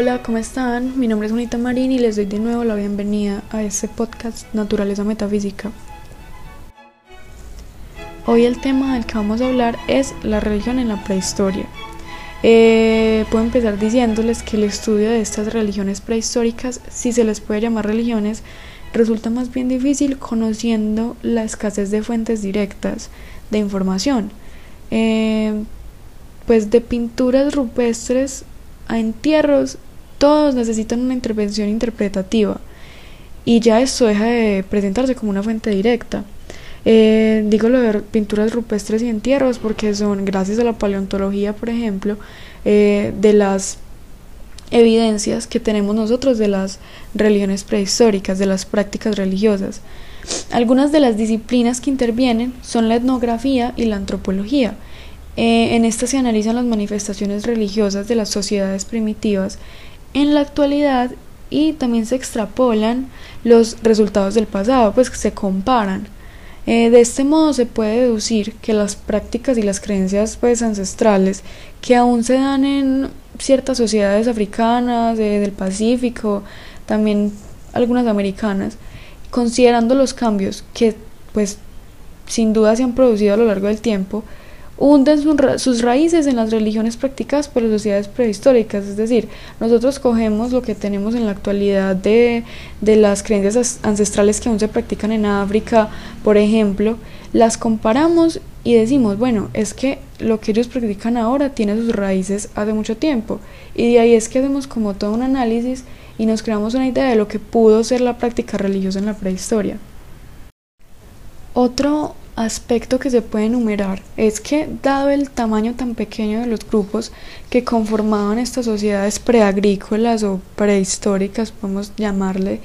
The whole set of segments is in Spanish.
Hola, ¿cómo están? Mi nombre es Juanita Marín y les doy de nuevo la bienvenida a este podcast Naturaleza Metafísica. Hoy el tema del que vamos a hablar es la religión en la prehistoria. Eh, puedo empezar diciéndoles que el estudio de estas religiones prehistóricas, si se les puede llamar religiones, resulta más bien difícil conociendo la escasez de fuentes directas de información. Eh, pues de pinturas rupestres a entierros, todos necesitan una intervención interpretativa y ya esto deja de presentarse como una fuente directa. Eh, digo lo de pinturas rupestres y entierros porque son, gracias a la paleontología, por ejemplo, eh, de las evidencias que tenemos nosotros de las religiones prehistóricas, de las prácticas religiosas. Algunas de las disciplinas que intervienen son la etnografía y la antropología. Eh, en esta se analizan las manifestaciones religiosas de las sociedades primitivas en la actualidad y también se extrapolan los resultados del pasado, pues se comparan. Eh, de este modo se puede deducir que las prácticas y las creencias pues, ancestrales que aún se dan en ciertas sociedades africanas, del Pacífico, también algunas americanas, considerando los cambios que pues sin duda se han producido a lo largo del tiempo, hunden sus raíces en las religiones practicadas por las sociedades prehistóricas, es decir, nosotros cogemos lo que tenemos en la actualidad de, de las creencias ancestrales que aún se practican en África, por ejemplo, las comparamos y decimos, bueno, es que lo que ellos practican ahora tiene sus raíces hace mucho tiempo, y de ahí es que hacemos como todo un análisis y nos creamos una idea de lo que pudo ser la práctica religiosa en la prehistoria. Otro aspecto que se puede enumerar es que, dado el tamaño tan pequeño de los grupos que conformaban estas sociedades preagrícolas o prehistóricas, podemos llamarle,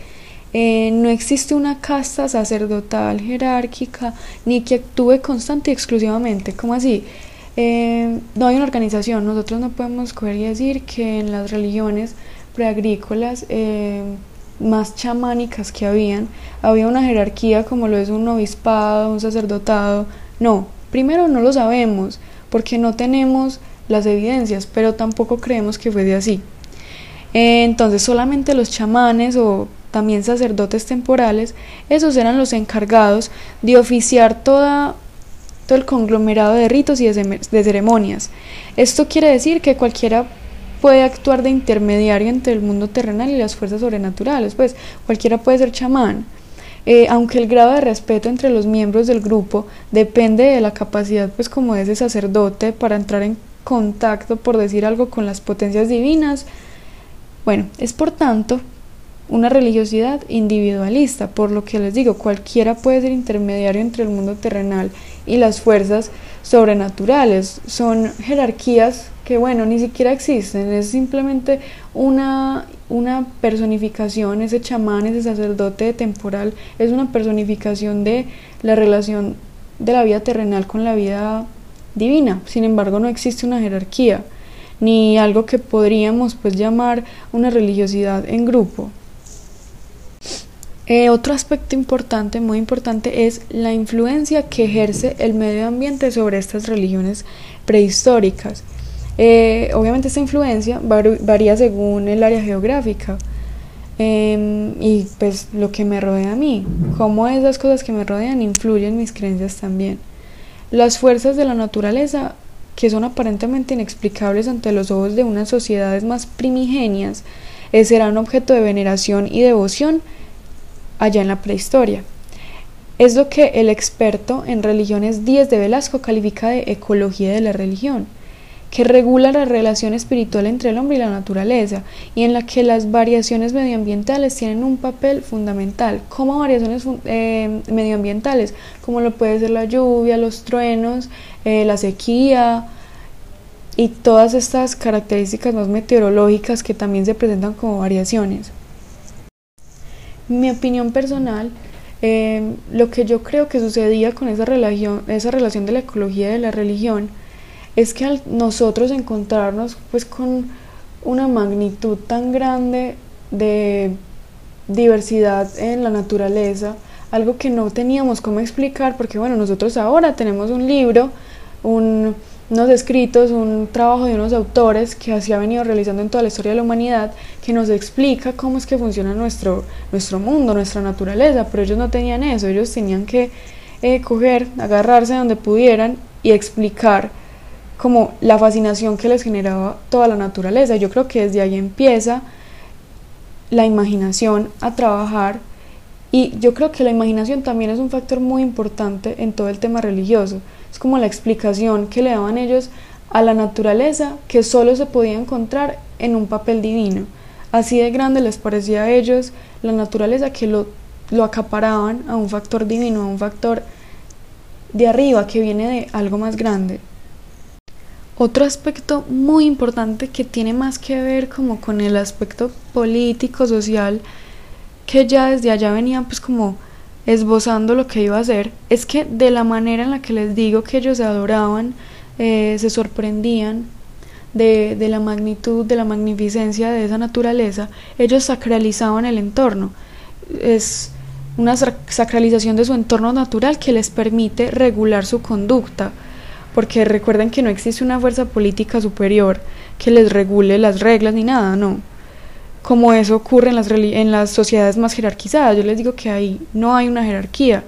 eh, no existe una casta sacerdotal jerárquica ni que actúe constante y exclusivamente. como así? Eh, no hay una organización. Nosotros no podemos coger y decir que en las religiones preagrícolas eh, más chamánicas que habían, había una jerarquía como lo es un obispado, un sacerdotado. No, primero no lo sabemos porque no tenemos las evidencias, pero tampoco creemos que fuese así. Entonces solamente los chamanes o también sacerdotes temporales, esos eran los encargados de oficiar toda, todo el conglomerado de ritos y de ceremonias. Esto quiere decir que cualquiera puede actuar de intermediario entre el mundo terrenal y las fuerzas sobrenaturales, pues cualquiera puede ser chamán. Eh, aunque el grado de respeto entre los miembros del grupo depende de la capacidad pues como de ese sacerdote para entrar en contacto, por decir algo, con las potencias divinas, bueno, es por tanto una religiosidad individualista, por lo que les digo, cualquiera puede ser intermediario entre el mundo terrenal y las fuerzas sobrenaturales. Son jerarquías que, bueno, ni siquiera existen, es simplemente una, una personificación, ese chamán, ese sacerdote temporal, es una personificación de la relación de la vida terrenal con la vida divina. Sin embargo, no existe una jerarquía, ni algo que podríamos pues llamar una religiosidad en grupo. Eh, otro aspecto importante, muy importante, es la influencia que ejerce el medio ambiente sobre estas religiones prehistóricas. Eh, obviamente esta influencia varía según el área geográfica em, y pues lo que me rodea a mí, cómo esas cosas que me rodean influyen en mis creencias también. Las fuerzas de la naturaleza, que son aparentemente inexplicables ante los ojos de unas sociedades más primigenias, eh, serán objeto de veneración y devoción allá en la prehistoria. Es lo que el experto en religiones Díez de Velasco califica de ecología de la religión, que regula la relación espiritual entre el hombre y la naturaleza y en la que las variaciones medioambientales tienen un papel fundamental. como variaciones eh, medioambientales? Como lo puede ser la lluvia, los truenos, eh, la sequía y todas estas características más meteorológicas que también se presentan como variaciones. Mi opinión personal, eh, lo que yo creo que sucedía con esa relación, esa relación de la ecología y de la religión, es que al nosotros encontrarnos pues con una magnitud tan grande de diversidad en la naturaleza, algo que no teníamos cómo explicar, porque bueno, nosotros ahora tenemos un libro, un, unos escritos, un trabajo de unos autores que así ha venido realizando en toda la historia de la humanidad, que nos explica cómo es que funciona nuestro, nuestro mundo, nuestra naturaleza, pero ellos no tenían eso, ellos tenían que eh, coger, agarrarse donde pudieran y explicar como la fascinación que les generaba toda la naturaleza. Yo creo que desde ahí empieza la imaginación a trabajar y yo creo que la imaginación también es un factor muy importante en todo el tema religioso. Es como la explicación que le daban ellos a la naturaleza que solo se podía encontrar en un papel divino. Así de grande les parecía a ellos la naturaleza que lo, lo acaparaban a un factor divino, a un factor de arriba que viene de algo más grande. Otro aspecto muy importante que tiene más que ver como con el aspecto político, social, que ya desde allá venía pues como esbozando lo que iba a hacer, es que de la manera en la que les digo que ellos se adoraban, eh, se sorprendían de, de la magnitud, de la magnificencia de esa naturaleza, ellos sacralizaban el entorno. Es una sacralización de su entorno natural que les permite regular su conducta porque recuerden que no existe una fuerza política superior que les regule las reglas ni nada, no. Como eso ocurre en las, en las sociedades más jerarquizadas, yo les digo que ahí no hay una jerarquía,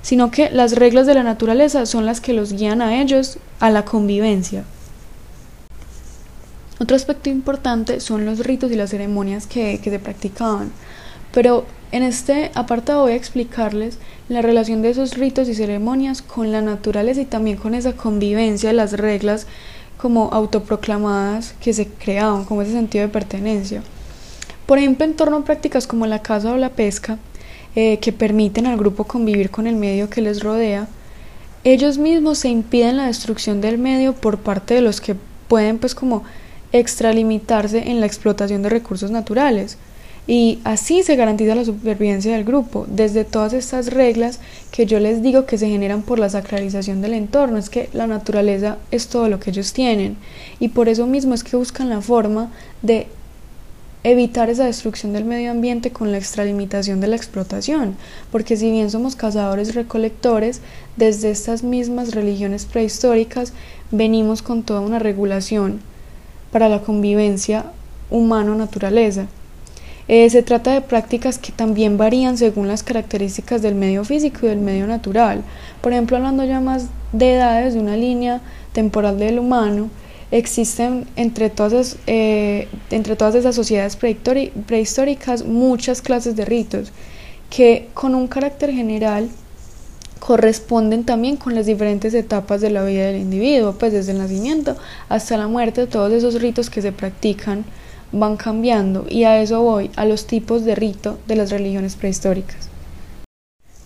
sino que las reglas de la naturaleza son las que los guían a ellos a la convivencia. Otro aspecto importante son los ritos y las ceremonias que, que se practicaban, pero en este apartado voy a explicarles la relación de esos ritos y ceremonias con la naturaleza y también con esa convivencia las reglas como autoproclamadas que se creaban, como ese sentido de pertenencia. Por ejemplo, en torno a prácticas como la caza o la pesca, eh, que permiten al grupo convivir con el medio que les rodea, ellos mismos se impiden la destrucción del medio por parte de los que pueden pues como extralimitarse en la explotación de recursos naturales. Y así se garantiza la supervivencia del grupo. Desde todas estas reglas que yo les digo que se generan por la sacralización del entorno es que la naturaleza es todo lo que ellos tienen. Y por eso mismo es que buscan la forma de evitar esa destrucción del medio ambiente con la extralimitación de la explotación, porque si bien somos cazadores recolectores, desde estas mismas religiones prehistóricas venimos con toda una regulación para la convivencia humano-naturaleza. Eh, se trata de prácticas que también varían según las características del medio físico y del medio natural. Por ejemplo, hablando ya más de edades de una línea temporal del humano, existen entre todas, eh, entre todas esas sociedades prehistóricas muchas clases de ritos que con un carácter general corresponden también con las diferentes etapas de la vida del individuo, pues desde el nacimiento hasta la muerte, todos esos ritos que se practican van cambiando y a eso voy, a los tipos de rito de las religiones prehistóricas.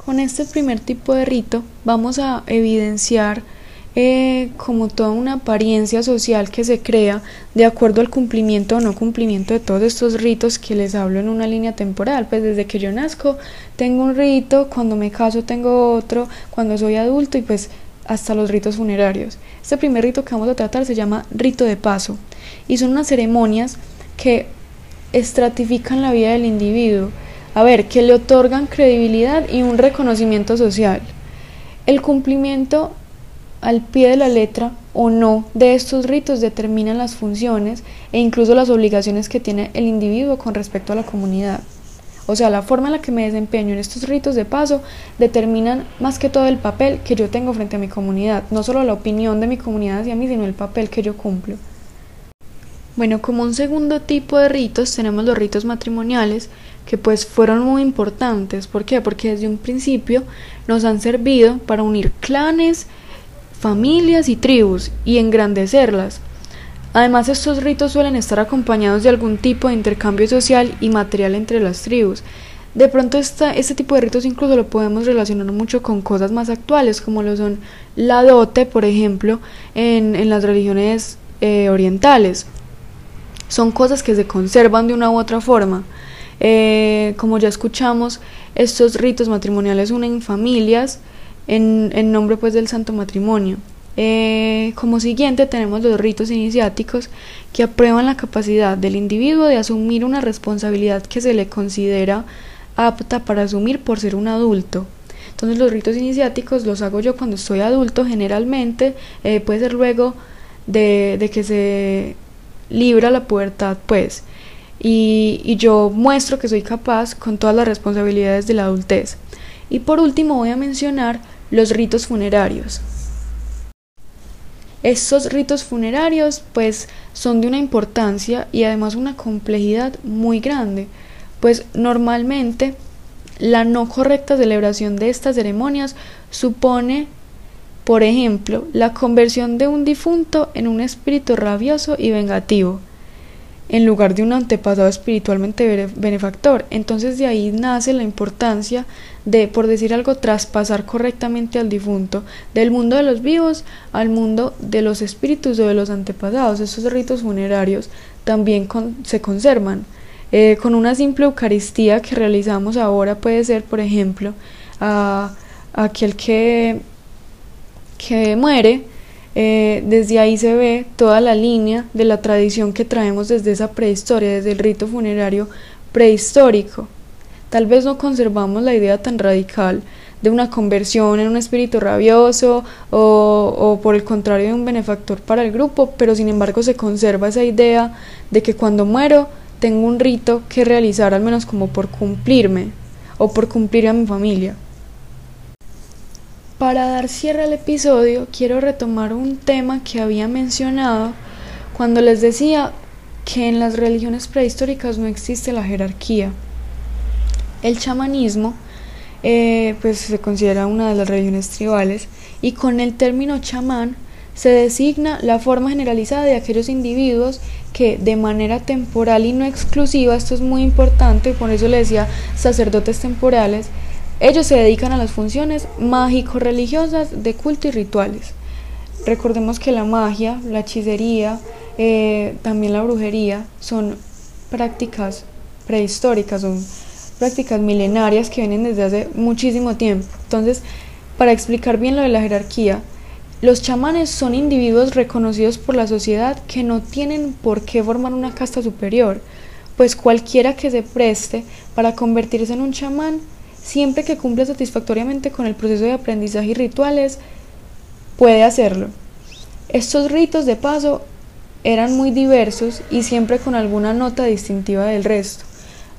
Con este primer tipo de rito vamos a evidenciar eh, como toda una apariencia social que se crea de acuerdo al cumplimiento o no cumplimiento de todos estos ritos que les hablo en una línea temporal. Pues desde que yo nazco tengo un rito, cuando me caso tengo otro, cuando soy adulto y pues hasta los ritos funerarios. Este primer rito que vamos a tratar se llama rito de paso y son unas ceremonias que estratifican la vida del individuo, a ver, que le otorgan credibilidad y un reconocimiento social. El cumplimiento al pie de la letra o no de estos ritos determinan las funciones e incluso las obligaciones que tiene el individuo con respecto a la comunidad. O sea, la forma en la que me desempeño en estos ritos de paso determinan más que todo el papel que yo tengo frente a mi comunidad, no solo la opinión de mi comunidad hacia mí, sino el papel que yo cumplo. Bueno, como un segundo tipo de ritos tenemos los ritos matrimoniales que pues fueron muy importantes. ¿Por qué? Porque desde un principio nos han servido para unir clanes, familias y tribus y engrandecerlas. Además estos ritos suelen estar acompañados de algún tipo de intercambio social y material entre las tribus. De pronto este tipo de ritos incluso lo podemos relacionar mucho con cosas más actuales como lo son la dote, por ejemplo, en, en las religiones eh, orientales son cosas que se conservan de una u otra forma. Eh, como ya escuchamos, estos ritos matrimoniales unen familias en, nombre pues del santo matrimonio. Eh, como siguiente tenemos los ritos iniciáticos que aprueban la capacidad del individuo de asumir una responsabilidad que se le considera apta para asumir por ser un adulto. Entonces los ritos iniciáticos los hago yo cuando estoy adulto generalmente, eh, puede ser luego de, que se libra la pubertad pues. Y yo muestro que soy capaz con todas las responsabilidades de la adultez. Y por último voy a mencionar los ritos funerarios. Estos ritos funerarios pues son de una importancia y además una complejidad muy grande, pues normalmente la no correcta celebración de estas ceremonias supone, por ejemplo, la conversión de un difunto en un espíritu rabioso y vengativo, en lugar de un antepasado espiritualmente benefactor. Entonces de ahí nace la importancia de, por decir algo, traspasar correctamente al difunto del mundo de los vivos al mundo de los espíritus o de los antepasados. Esos ritos funerarios también se conservan. Eh, con una simple Eucaristía que realizamos ahora puede ser, por ejemplo, a, aquel que, que muere, eh, desde ahí se ve toda la línea de la tradición que traemos desde esa prehistoria, desde el rito funerario prehistórico. Tal vez no conservamos la idea tan radical de una conversión en un espíritu rabioso o, o, por el contrario de un benefactor para el grupo, pero sin embargo se conserva esa idea de que cuando muero tengo un rito que realizar al menos como por cumplirme o por cumplir a mi familia. Para dar cierre al episodio, quiero retomar un tema que había mencionado cuando les decía que en las religiones prehistóricas no existe la jerarquía. El chamanismo eh, pues se considera una de las religiones tribales y con el término chamán se designa la forma generalizada de aquellos individuos que de manera temporal y no exclusiva, esto es muy importante, por eso le decía sacerdotes temporales, ellos se dedican a las funciones mágico-religiosas de culto y rituales. Recordemos que la magia, la hechicería, eh, también la brujería son prácticas prehistóricas, son prácticas milenarias que vienen desde hace muchísimo tiempo. Entonces, para explicar bien lo de la jerarquía, los chamanes son individuos reconocidos por la sociedad que no tienen por qué formar una casta superior, pues cualquiera que se preste para convertirse en un chamán siempre que cumple satisfactoriamente con el proceso de aprendizaje y rituales, puede hacerlo. Estos ritos de paso eran muy diversos y siempre con alguna nota distintiva del resto.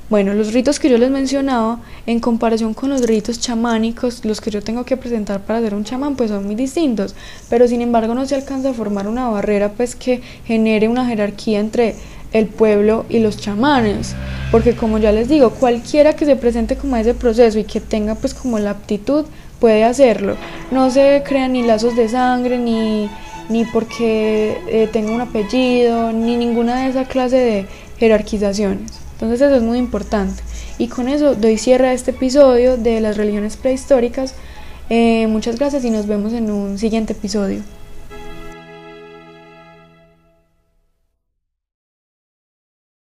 Bueno, los ritos que yo les mencionaba, en comparación con los ritos chamánicos, los que yo tengo que presentar para ser un chamán, pues son muy distintos, pero sin embargo no se alcanza a formar una barrera pues que genere una jerarquía entre el pueblo y los chamanes, porque como ya les digo, cualquiera que se presente como ese proceso y que tenga pues como la aptitud puede hacerlo. No se crean ni lazos de sangre, ni, ni porque eh, tenga un apellido, ni ninguna de esa clase de jerarquizaciones. Entonces eso es muy importante. Y con eso doy cierre a este episodio de las religiones prehistóricas. Eh, muchas gracias y nos vemos en un siguiente episodio.